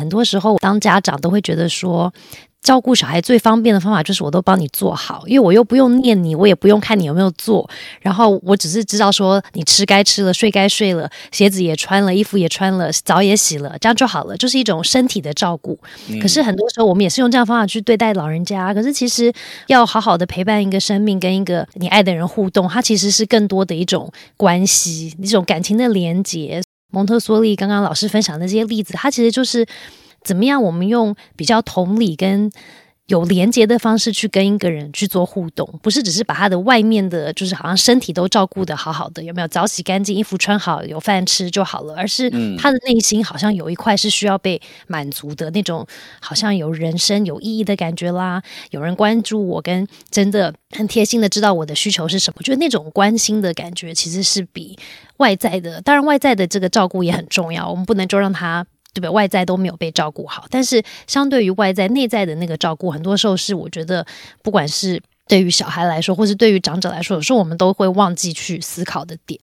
很多时候，当家长都会觉得说。照顾小孩最方便的方法就是我都帮你做好，因为我又不用念你，我也不用看你有没有做，然后我只是知道说你吃该吃了，睡该睡了，鞋子也穿了，衣服也穿了，澡也洗了，这样就好了，就是一种身体的照顾。可是很多时候我们也是用这样方法去对待老人家，可是其实要好好的陪伴一个生命，跟一个你爱的人互动，它其实是更多的一种关系，一种感情的连结。蒙特梭利刚刚老师分享的这些例子，它其实就是。怎么样？我们用比较同理跟有连接的方式去跟一个人去做互动，不是只是把他的外面的，就是好像身体都照顾的好好的，有没有早洗干净，衣服穿好，有饭吃就好了，而是他的内心好像有一块是需要被满足的那种，好像有人生有意义的感觉啦。有人关注我，跟真的很贴心的知道我的需求是什么，我觉得那种关心的感觉其实是比外在的，当然外在的这个照顾也很重要，我们不能就让他。对吧？外在都没有被照顾好，但是相对于外在，内在的那个照顾，很多时候是我觉得，不管是对于小孩来说，或是对于长者来说，有时候我们都会忘记去思考的点。